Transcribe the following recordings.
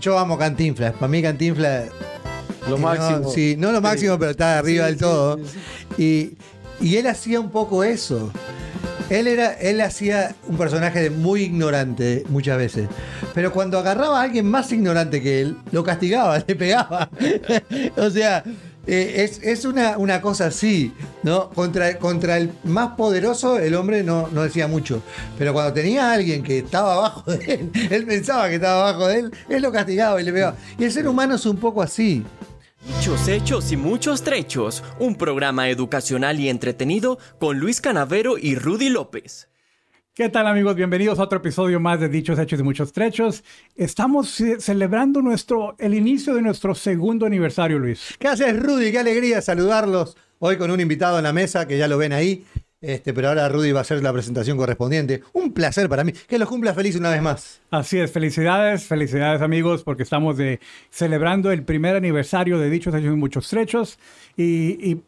yo amo Cantinflas. Para mí Cantinflas... Lo máximo. No, sí, no lo máximo, pero está arriba Sí, del todo. Y, y él hacía un poco eso. Él, era, él hacía un personaje muy ignorante muchas veces. Pero cuando agarraba a alguien más ignorante que él, lo castigaba, le pegaba. o sea, eh, es, es una, una cosa así, ¿no? Contra, contra el más poderoso, el hombre no, no decía mucho. Pero cuando tenía a alguien que estaba abajo de él, él pensaba que estaba abajo de él, él lo castigaba y le pegaba. Y el ser humano es un poco así. Muchos hechos y muchos trechos. Un programa educacional y entretenido con Luis Canavero y Rudy López. ¿Qué tal amigos? Bienvenidos a otro episodio más de Dichos, Hechos y Muchos Trechos. Estamos eh, celebrando nuestro, el inicio de nuestro segundo aniversario, Luis. ¿Qué haces, Rudy? Qué alegría saludarlos hoy con un invitado en la mesa, que ya lo ven ahí. Este, pero ahora Rudy va a hacer la presentación correspondiente. Un placer para mí. Que los cumpla feliz una vez más. Así es, felicidades, felicidades amigos, porque estamos de, celebrando el primer aniversario de Dichos, Hechos y Muchos Trechos y, y,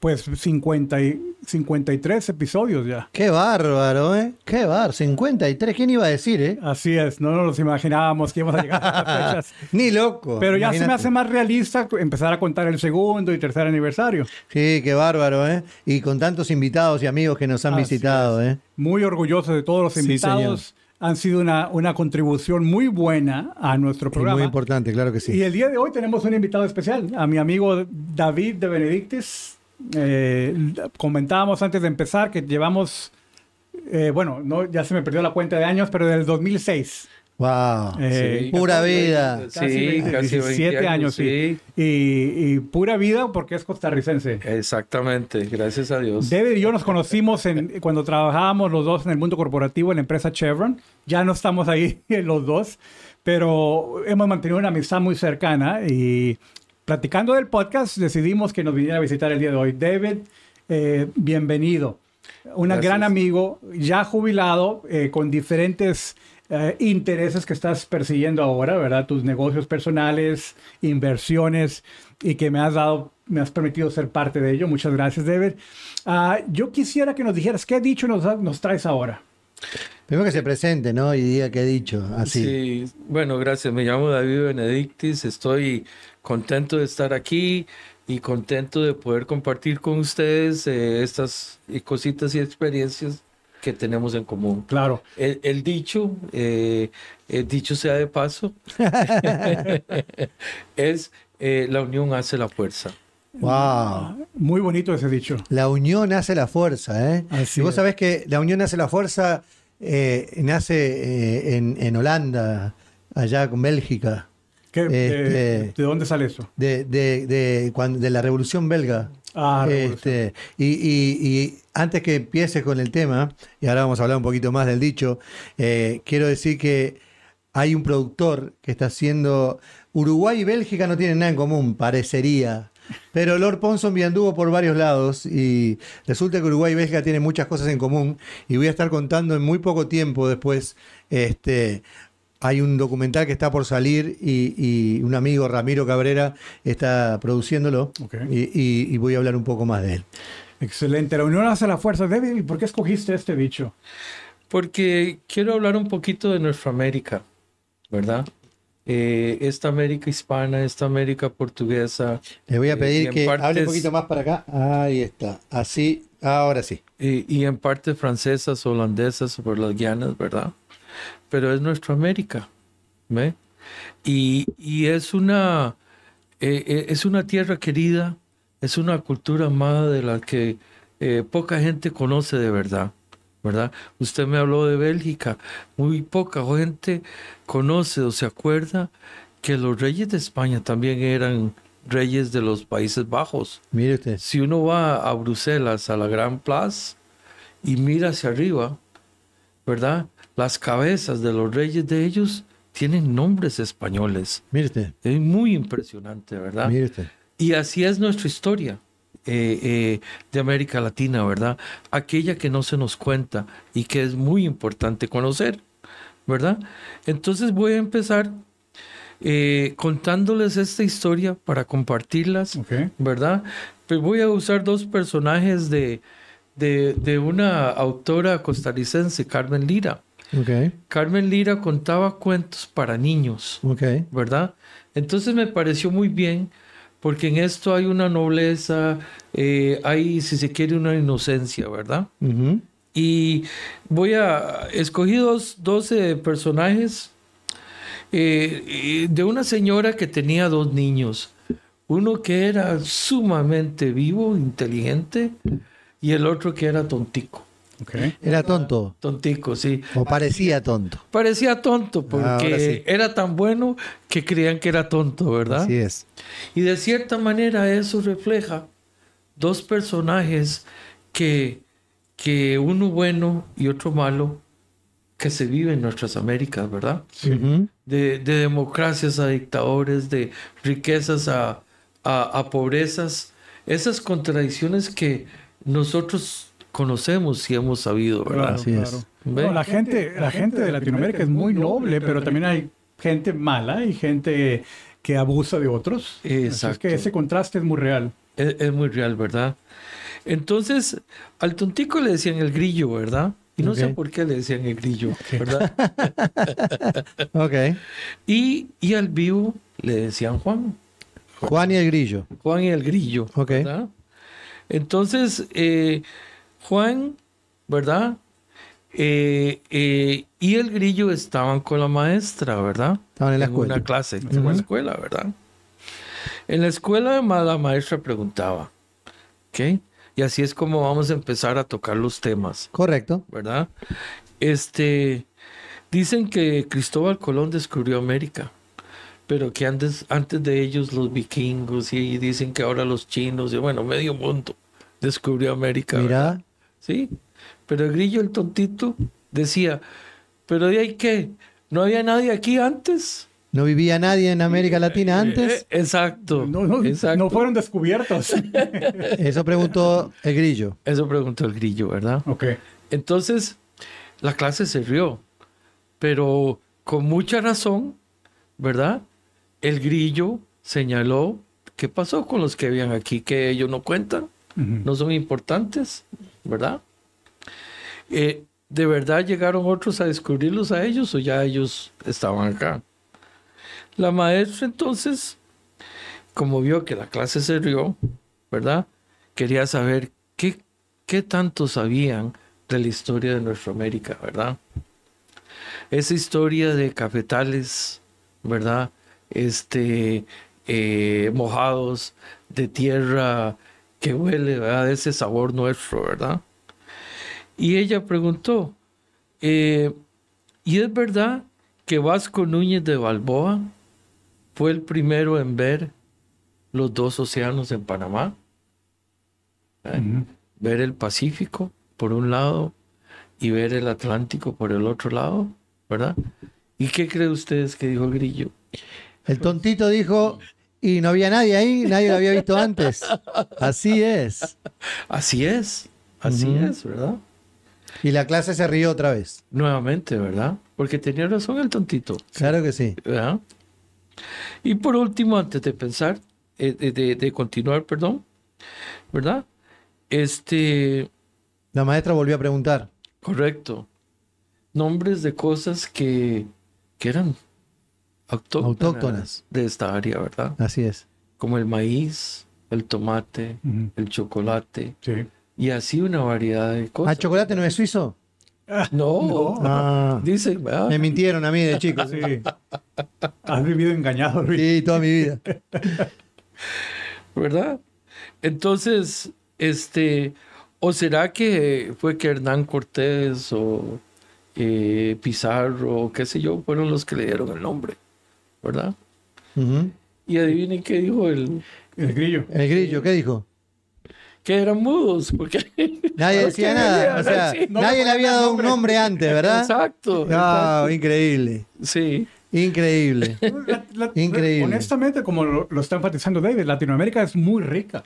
pues 50 y, 53 episodios ya. Qué bárbaro, ¿eh? Qué bárbaro. 53. ¿Quién iba a decir, eh? Así es, no nos imaginábamos que íbamos a llegar a estas fechas. Ni loco. Pero ya se me hace más realista empezar a contar el segundo y tercer aniversario. Sí, qué bárbaro, ¿eh? Y con tantos invitados y amigos que nos han Así visitado, ¿eh? Muy orgulloso de todos los Sí, invitados. Han sido una, una contribución muy buena a nuestro Y programa. muy importante, claro que Y sí. el día de hoy tenemos un invitado especial, a mi amigo David de Benedictis. Eh, comentábamos antes de empezar que llevamos, eh, bueno, no, ya se me perdió la cuenta de años, pero del 2006. Wow. Eh, Sí. Pura vida. Casi Sí, 20, casi 17 20 años, sí. Y, y pura vida porque es costarricense. Exactamente, gracias a Dios. David y yo nos conocimos en, cuando trabajábamos los dos en el mundo corporativo en la empresa Chevron. Ya no estamos ahí los dos, pero hemos mantenido una amistad muy cercana y platicando del podcast decidimos que nos viniera a visitar el día de hoy. David, eh, bienvenido. Un gran amigo, ya jubilado, eh, con diferentes eh, intereses que estás persiguiendo ahora, ¿verdad? Tus negocios personales, inversiones y que me has dado, me has permitido ser parte de ello. Muchas gracias, David. Ah, yo quisiera que nos dijeras qué dicho nos, nos traes ahora. Primero que se presente, ¿no? Y diga qué he dicho. Así. Sí, bueno, gracias. Me llamo David Benedictis. Estoy contento de estar aquí y contento de poder compartir con ustedes eh, estas cositas y experiencias que tenemos en común. Claro. El, el dicho, eh, el dicho sea de paso, es eh, la unión hace la fuerza. Wow. Muy bonito ese dicho. La unión hace la fuerza, ¿eh? Así y vos es. sabés que la unión hace la fuerza, eh, nace eh, en, en Holanda, allá con Bélgica, ¿Qué- Este- eh, ¿De dónde sale eso? de, de, de, cuando- de la Revolución Belga. Ah, revolución. Este, y, y- y antes que empiece con el tema, y ahora vamos a hablar un poquito más del dicho, eh, quiero decir que hay un productor que está haciendo. Uruguay y Bélgica no tienen nada en común, parecería. Pero Lord Ponsonby anduvo por varios lados y resulta que Uruguay y Bélgica tienen muchas cosas en común. Y voy a estar contando en muy poco tiempo después. Este, hay un documental que está por salir y, y un amigo, Ramiro Cabrera, está produciéndolo. Y, y- y voy a hablar un poco más de él. Excelente. La unión hace la fuerza. David, ¿y por qué escogiste este dicho? Porque quiero hablar un poquito de nuestra América, ¿verdad? Eh, esta América hispana, esta América portuguesa Le voy a Eh, pedir que hable partes- un poquito más para acá. Ahí está. Así, ahora sí. y, y en parte francesas, holandesas, por las guianas, ¿verdad? Pero es nuestra América, ¿ve? Y, y es una eh, eh, es una tierra querida, es una cultura amada de la que eh, poca gente conoce de verdad, ¿verdad? Usted me habló de Bélgica, muy poca gente conoce o se acuerda que los reyes de España también eran reyes de los Países Bajos. Mire usted. Si uno va a Bruselas, a la Gran Plaza, y mira hacia arriba, ¿verdad? Las cabezas de los reyes de ellos tienen nombres españoles. Usted. Es muy impresionante, ¿verdad? Usted. Y así es nuestra historia eh, eh, de América Latina, ¿verdad? Aquella que no se nos cuenta y que es muy importante conocer, ¿verdad? Entonces voy a empezar eh, contándoles esta historia para compartirlas. ¿verdad? Pues voy a usar dos personajes de, de, de una autora costarricense, Carmen Lira. Ok, Carmen Lira contaba cuentos para niños, ok. ¿verdad? Entonces me pareció muy bien porque en esto hay una nobleza, eh, hay, si se quiere, una inocencia, ¿verdad? Y voy a... Escogí dos, 12 personajes eh, de una señora que tenía dos niños. Uno que era sumamente vivo, inteligente, y el otro que era tontico. Era tonto, Tontico, sí. o parecía tonto. Parecía tonto porque sí. era tan bueno que creían que era tonto, ¿verdad? Así es. Y de cierta manera eso refleja dos personajes que, que uno bueno y otro malo que se vive en nuestras Américas, ¿verdad? Ujú. De, de democracias a dictadores, de riquezas a, a, a pobrezas, esas contradicciones que nosotros conocemos y hemos sabido, ¿verdad? Claro, Así es. No, la gente, la gente de Latinoamérica es muy noble, pero también hay gente mala y gente que abusa de otros. Así es Exacto. que ese contraste es muy real. Es, es muy real, ¿verdad? Entonces, al tontico le decían el grillo, ¿verdad? Y no sé por qué le decían el grillo, ¿verdad? Ok. Y, y al vivo le decían Juan. Juan y el grillo. Juan y el grillo, Ok. ¿verdad? Entonces, eh, Juan, ¿verdad? Eh, eh, y el grillo estaban con la maestra, ¿verdad? Estaban en la escuela. una clase, en la escuela, ¿verdad? En la escuela la maestra preguntaba, ¿ok? Y así es como vamos a empezar a tocar los temas, Correcto. ¿verdad? Este, dicen que Cristóbal Colón descubrió América, pero que antes, antes de ellos los vikingos y dicen que ahora los chinos y bueno, medio mundo descubrió América. ¿verdad? Sí, pero el grillo, el tontito, decía, pero ¿de ahí qué? ¿No había nadie aquí antes? no vivía nadie en América Latina antes. Eh, exacto, No, no, exacto. no fueron descubiertos. Eso preguntó el grillo. Eso preguntó el grillo, ¿verdad? ok. Entonces, la clase se rió, pero con mucha razón, ¿verdad? El grillo señaló qué pasó con los que habían aquí, que ellos no cuentan, no son importantes, ¿verdad? Eh, ¿De verdad llegaron otros a descubrirlos a ellos o ya ellos estaban acá? La maestra entonces, como vio que la clase se rió, ¿verdad? Quería saber qué, qué tanto sabían de la historia de nuestra América, ¿verdad? Esa historia de cafetales, ¿verdad? Este, eh, mojados, de tierra que huele, ¿verdad? De ese sabor nuestro, ¿verdad? Y ella preguntó, eh, ¿y es verdad que Vasco Núñez de Balboa fue el primero en ver los dos océanos en Panamá? ¿Eh? Ver el Pacífico por un lado y ver el Atlántico por el otro lado, ¿verdad? ¿Y qué creen ustedes que dijo el grillo? El tontito dijo, y no había nadie ahí, nadie lo había visto antes. Así es. Así es, así es, ¿verdad? Y la clase se rió otra vez. Nuevamente, ¿verdad? Porque tenía razón el tontito. Claro que sí. ¿verdad? Y por último, antes de pensar, eh, de, de- de continuar, perdón, ¿verdad? Este, La maestra volvió a preguntar. correcto. Nombres de cosas que, que eran autóctonas, Autóctonas. de esta área, ¿verdad? Así es. Como el maíz, el tomate, el chocolate, Sí. y así una variedad de ¿Ah, cosas. chocolate no es suizo? no, Ah, dicen, ¿verdad? me mintieron a mí de chico. Sí. Has vivido engañado, Luis. Sí, toda mi vida. ¿verdad? Entonces, este, o será que fue que Hernán Cortés o eh, Pizarro o qué sé yo fueron los que le dieron el nombre, ¿verdad? Y adivinen qué dijo el El grillo. El grillo, ¿qué dijo? que eran mudos, porque Nadie decía nada. O sea, Sí, no nadie le le había dado un nombre antes, ¿verdad? exacto, Ah, increíble. sí, Increíble. La- la- Increíble. Honestamente, como lo, lo está enfatizando David, Latinoamérica es muy rica.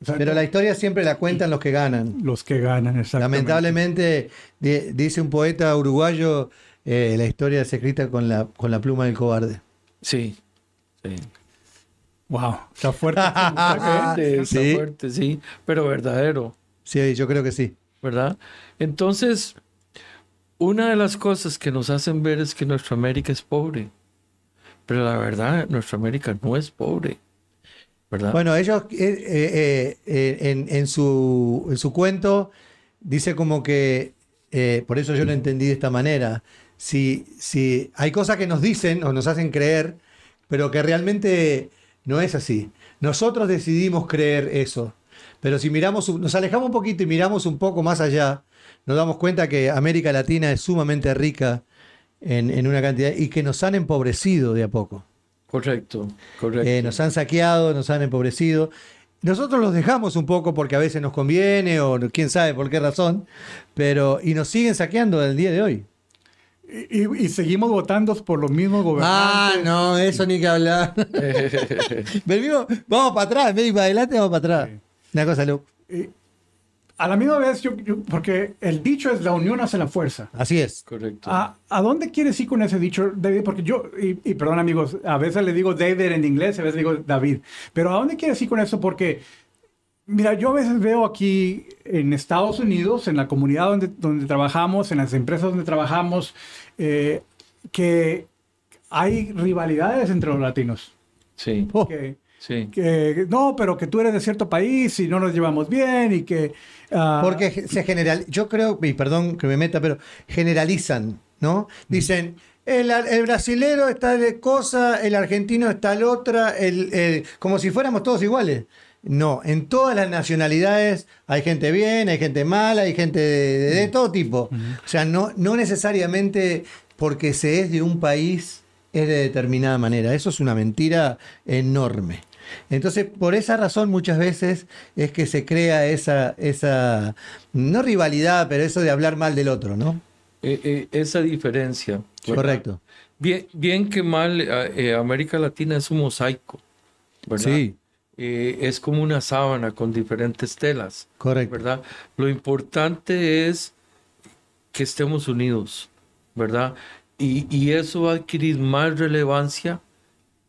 O sea, Pero la historia siempre la cuentan los que ganan. Los que ganan, exactamente. Lamentablemente, di- dice un poeta uruguayo, eh, la historia es escrita con la, con la pluma del cobarde. Sí, sí. Wow, está fuerte. ¿eh? Está Sí. fuerte, sí, pero verdadero. Sí, yo creo que sí. ¿verdad? Entonces, una de las cosas que nos hacen ver es que nuestra América es pobre. Pero la verdad, nuestra América no es pobre. ¿Verdad? Bueno, ellos eh, eh, eh, en, en su, en su cuento dice como que, eh, por eso yo lo entendí de esta manera, si, si hay cosas que nos dicen o nos hacen creer, pero que realmente no es así. Nosotros decidimos creer eso, pero si miramos, nos alejamos un poquito y miramos un poco más allá, nos damos cuenta que América Latina es sumamente rica en, en una cantidad y que nos han empobrecido de a poco. correcto, correcto. Eh, nos han saqueado, nos han empobrecido. Nosotros los dejamos un poco porque a veces nos conviene o quién sabe por qué razón, pero y nos siguen saqueando el día de hoy. Y, y- y seguimos votando por los mismos Ah, gobernantes. no, eso ni que hablar. Venimos, vamos para atrás, en vez de ir para adelante, vamos para atrás. Sí. Una cosa, Lu. Y a la misma vez, yo, yo- porque el dicho es la unión hace la fuerza. Así es. correcto. ¿A, a dónde quieres ir con ese dicho, David? Porque yo, y, y perdón amigos, a veces le digo David en inglés, a veces digo David, pero ¿a dónde quieres ir con eso? Porque, mira, yo a veces veo aquí en Estados Unidos, en la comunidad donde, donde trabajamos, en las empresas donde trabajamos, eh, que hay rivalidades entre los latinos. Sí, Oh, Que, sí. que, no, pero que tú eres de cierto país y no nos llevamos bien y que... ah, porque se general, yo creo, y perdón que me meta, pero generalizan, ¿no? Dicen, el, el brasilero está de cosa, el argentino está la otra, el, el- como si fuéramos todos iguales. No, en todas las nacionalidades hay gente bien, hay gente mala, hay gente de, de- de todo tipo. O sea, no, no necesariamente porque se es de un país es de determinada manera. Eso es una mentira enorme. Entonces, por esa razón muchas veces es que se crea esa, esa, no rivalidad, pero eso de hablar mal del otro, ¿no? Eh, eh, esa diferencia. ¿verdad? Correcto. Bien, bien que mal, eh, América Latina es un mosaico, ¿verdad? Sí. Eh, es como una sábana con diferentes telas, Correcto. ¿verdad? Lo importante es que estemos unidos, ¿verdad? Y, y eso va a adquirir más relevancia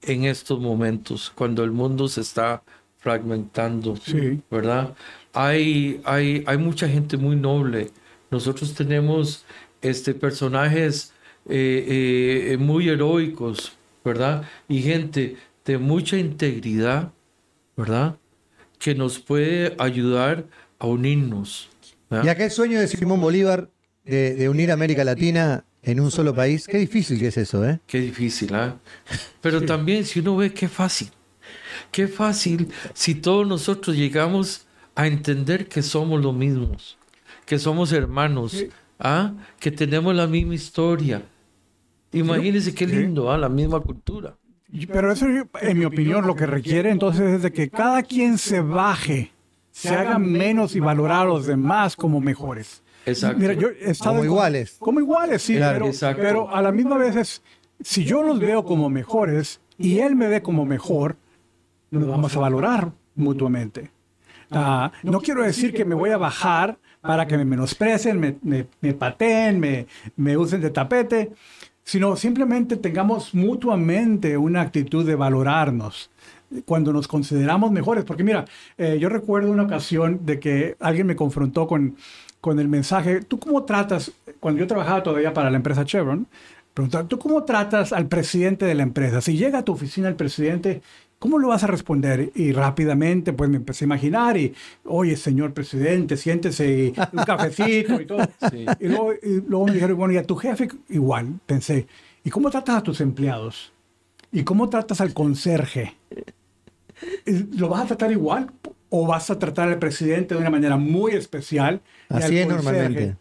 en estos momentos, cuando el mundo se está fragmentando, Sí. ¿verdad? Hay, hay, hay mucha gente muy noble. Nosotros tenemos este, personajes eh, eh, muy heroicos, ¿verdad? Y gente de mucha integridad, ¿verdad? Que nos puede ayudar a unirnos. ¿verdad? Y aquel sueño de Simón Bolívar de, de unir América Latina en un solo país, qué difícil que es eso, ¿eh? Qué difícil, ¿ah? Pero también si uno ve qué fácil, qué fácil si todos nosotros llegamos a entender que somos los mismos, que somos hermanos. ¿ah? Que tenemos la misma historia. Imagínense qué lindo, ¿ah? La misma cultura. Pero eso, en mi opinión, lo que requiere entonces es de que cada quien se baje, se haga menos y valorar a los demás como mejores. Exacto. Mira, yo he estado Como en- iguales. Como iguales, sí, Claro. pero, Exacto. pero a la misma vez es, si yo los veo como mejores y él me ve como mejor, nos vamos a valorar mutuamente. Ah, no quiero decir que me voy a bajar para que me menosprecen, me, me, me pateen, me, me usen de tapete, sino simplemente tengamos mutuamente una actitud de valorarnos cuando nos consideramos mejores. Porque mira, eh, yo recuerdo una ocasión de que alguien me confrontó con, con el mensaje, ¿tú cómo tratas, cuando yo trabajaba todavía para la empresa Chevron, preguntaba, ¿tú cómo tratas al presidente de la empresa? Si llega a tu oficina el presidente, ¿cómo lo vas a responder? Y rápidamente, pues me empecé a imaginar y, oye, señor presidente, siéntese y un cafecito y todo. Sí. Y luego, y luego me dijeron, bueno, y a tu jefe igual, pensé, ¿y cómo tratas a tus empleados? ¿Y cómo tratas al conserje? ¿Lo vas a tratar igual o vas a tratar al presidente de una manera muy especial? Así es conserje normalmente.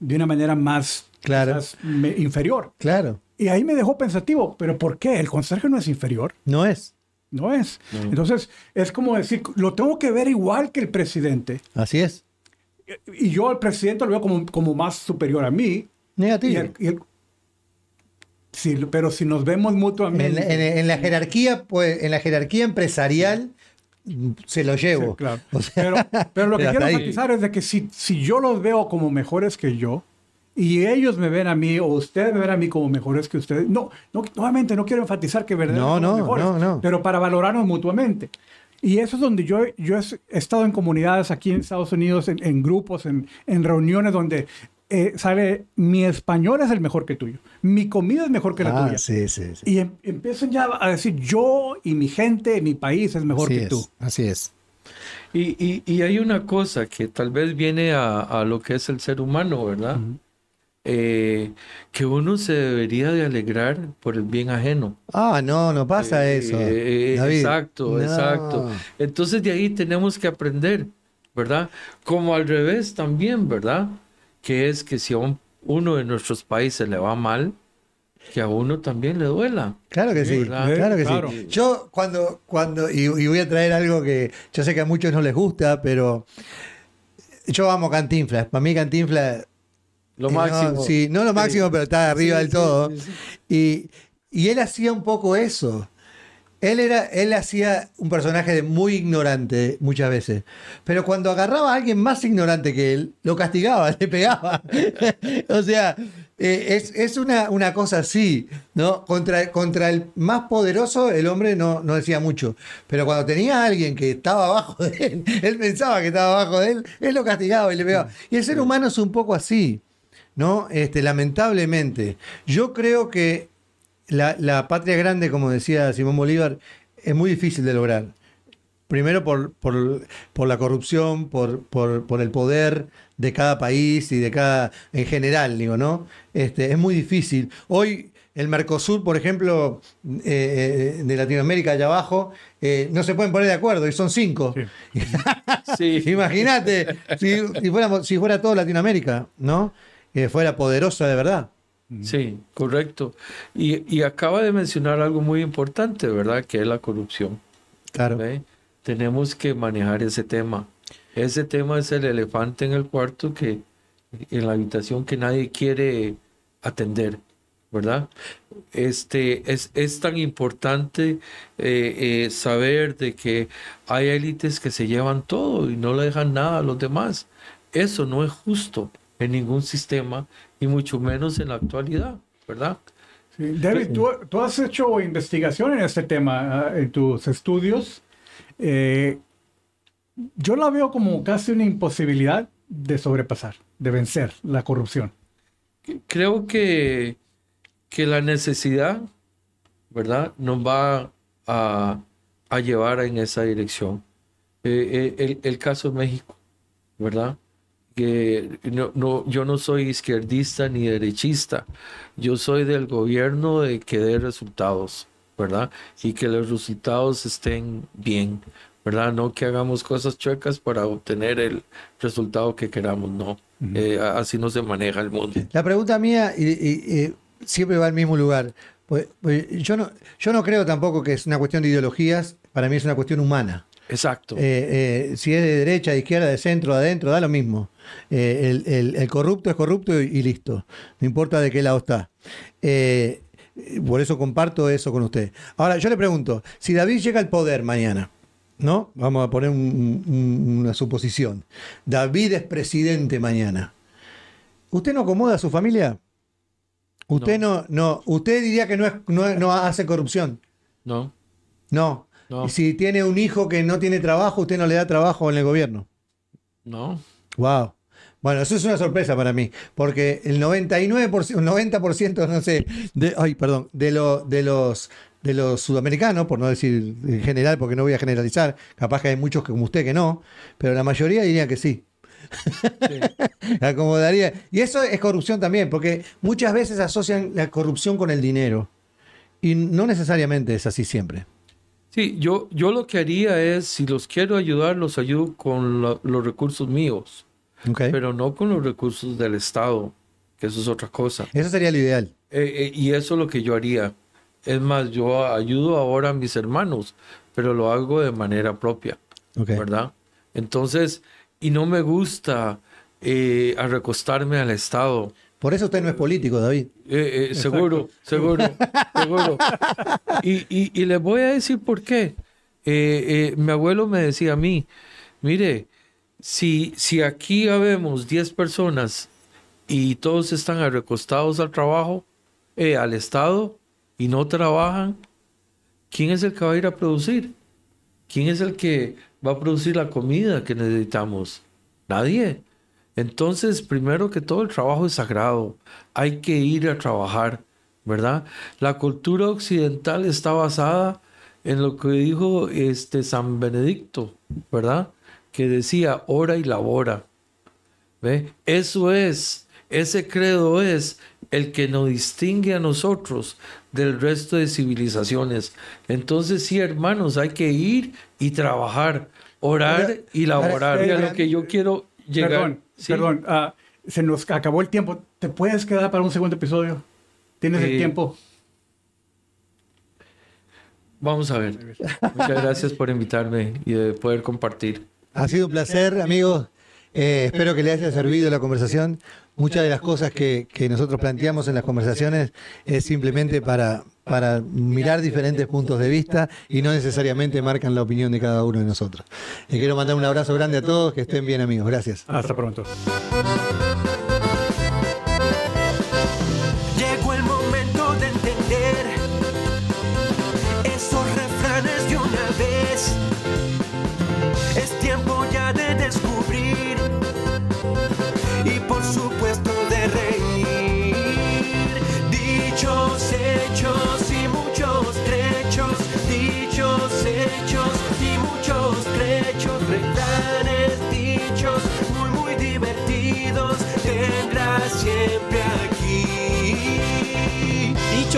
De una manera más Claro. quizás, me- inferior. Claro, Y ahí me dejó pensativo, ¿pero por qué? ¿El conserje no es inferior? no es. No es. Entonces, es como decir, lo tengo que ver igual que el presidente. Así es. Y yo al presidente lo veo como, como más superior a mí. Y Negativo. el- y el- sí, pero si nos vemos En, mutuamente. en- en la jerarquía, pues, en la jerarquía empresarial se lo Sí, llevo. claro. O sea, pero, pero lo que quiero enfatizar es de que si, si yo los veo como mejores que yo y ellos me ven a mí o ustedes me ven a mí como mejores que ustedes, no, no nuevamente no quiero enfatizar que verdaderamente No, no, mejores, no, no. pero para valorarnos mutuamente. Y eso es donde yo, yo he estado en comunidades aquí en Estados Unidos, en, en grupos, en, en reuniones donde eh, sale, mi español es el mejor que tuyo, mi comida es mejor que la Ah, tuya. sí, sí, sí. Y em- empiezan ya a decir, yo y mi gente, mi país es mejor Así que es, tú. Así es. Y, y- y hay una cosa que tal vez viene a, a lo que es el ser humano, ¿verdad? Eh, que uno se debería de alegrar por el bien ajeno. Ah, no, no pasa Eh, eso. eh, David. exacto, No. exacto. Entonces de ahí tenemos que aprender, ¿verdad? Como al revés también, ¿verdad? Que es que si a un- uno de nuestros países le va mal, que a uno también le duela. Claro que sí, claro que Claro. sí. Yo cuando, cuando, y, y voy a traer algo que yo sé que a muchos no les gusta, pero yo amo Cantinflas. Para mí Cantinflas Lo Eh, no, máximo. sí, no lo máximo, pero está arriba Sí, del todo. sí, sí. Y, y él hacía un poco eso. Él, era, él hacía un personaje de muy ignorante muchas veces. Pero cuando agarraba a alguien más ignorante que él, lo castigaba, le pegaba. o sea, eh, es, es una, una cosa así, ¿no? Contra, contra el más poderoso, el hombre no, no decía mucho. Pero cuando tenía a alguien que estaba abajo de él, él pensaba que estaba abajo de él, él lo castigaba y le pegaba. Y el ser humano es un poco así. ¿No? Este, lamentablemente. Yo creo que la, la patria grande, como decía Simón Bolívar, es muy difícil de lograr. Primero por, por, por la corrupción, por, por, por el poder de cada país y de cada, en general, digo, ¿no? Este, es muy difícil. Hoy el Mercosur, por ejemplo, eh, eh, de Latinoamérica allá abajo, eh, no se pueden poner de acuerdo y son cinco. Sí. Imagínate si, si, fuéramos, si fuera todo Latinoamérica, ¿no? Que fuera poderosa de verdad. Sí, correcto. Y, y acaba de mencionar algo muy importante, ¿verdad? Que es la corrupción. Claro. ¿ve? Tenemos que manejar ese tema. Ese tema es el elefante en el cuarto que en la habitación que nadie quiere atender, ¿verdad? Este es, es tan importante eh, eh, saber de que hay élites que se llevan todo y no le dejan nada a los demás. Eso no es justo en ningún sistema y mucho menos en la actualidad, ¿verdad? Sí, David, tú, tú has hecho investigación en este tema, ah, en tus estudios. Eh, yo la veo como casi una imposibilidad de sobrepasar, de vencer la corrupción. creo que, que la necesidad, ¿verdad? Nos va a, a llevar en esa dirección. Eh, eh, el, el caso de México, ¿verdad? Que no, no, yo no soy izquierdista ni derechista. Yo soy del gobierno de que dé resultados, ¿verdad? Y que los resultados estén bien, ¿verdad? No que hagamos cosas chuecas para obtener el resultado que queramos, no. Eh, así no se maneja el mundo. La pregunta mía y, y- y siempre va al mismo lugar. Pues, pues, yo, no, yo no creo tampoco que es una cuestión de ideologías, para mí es una cuestión humana. Exacto. Eh, eh, si es de derecha, de izquierda, de centro, de adentro, da lo mismo. Eh, el, el- el corrupto es corrupto y, y listo. No importa de qué lado está. Por eso comparto eso con usted. Ahora, yo le pregunto, si David llega al poder mañana, ¿no? Vamos a poner un- un- una suposición. David es presidente mañana. ¿Usted no acomoda a su familia? ¿Usted no, no, usted diría que no, es, no, no hace corrupción? ¿No? No. No. Y si tiene un hijo que no tiene trabajo, usted no le da trabajo en el gobierno. No. Wow. Bueno, eso es una sorpresa para mí, porque el 99%, un 90%, no sé, de, ay, perdón, de, lo, de los de los sudamericanos, por no decir en general, porque no voy a generalizar, capaz que hay muchos que como usted que no, pero la mayoría diría que sí. Acomodaría. Y eso es corrupción también, porque muchas veces asocian la corrupción con el dinero. Y no necesariamente es así siempre. Sí, yo, yo lo que haría es, si los quiero ayudar, los ayudo con la- los recursos míos, pero no con los recursos del Estado, que eso es otra cosa. Eso sería lo ideal. Eh, eh, y eso es lo que yo haría. Es más, yo ayudo ahora a mis hermanos, pero lo hago de manera propia. ¿verdad? Entonces, y no me gusta eh, recostarme al Estado. Por eso usted no es político, David. Eh, eh, seguro, seguro, seguro. Y, y, y les voy a decir por qué. Eh, eh, mi abuelo me decía a mí, mire, si, si aquí habemos 10 personas y todos están recostados al trabajo, eh, al Estado, y no trabajan, ¿quién es el que va a ir a producir? ¿Quién es el que va a producir la comida que necesitamos? Nadie. Entonces, primero que todo, el trabajo es sagrado. Hay que ir a trabajar, ¿verdad? La cultura occidental está basada en lo que dijo este San Benedicto, ¿verdad? Que decía, ora y labora. ¿Ve? Eso es, ese credo es el que nos distingue a nosotros del resto de civilizaciones. Entonces, sí, hermanos, hay que ir y trabajar, orar y laborar. a lo que yo quiero llegar. Perdón, ¿sí? perdón. ah, se nos acabó el tiempo. ¿Te puedes quedar para un segundo episodio? ¿Tienes el Eh, tiempo? Vamos a ver. Muchas gracias por invitarme y de poder compartir. Ha sido un placer, amigos. Eh, espero que les haya servido la conversación. Muchas de las cosas que, que nosotros planteamos en las conversaciones es simplemente para, para mirar diferentes puntos de vista y no necesariamente marcan la opinión de cada uno de nosotros. Les quiero mandar un abrazo grande a todos, que estén bien amigos. Gracias. Hasta pronto.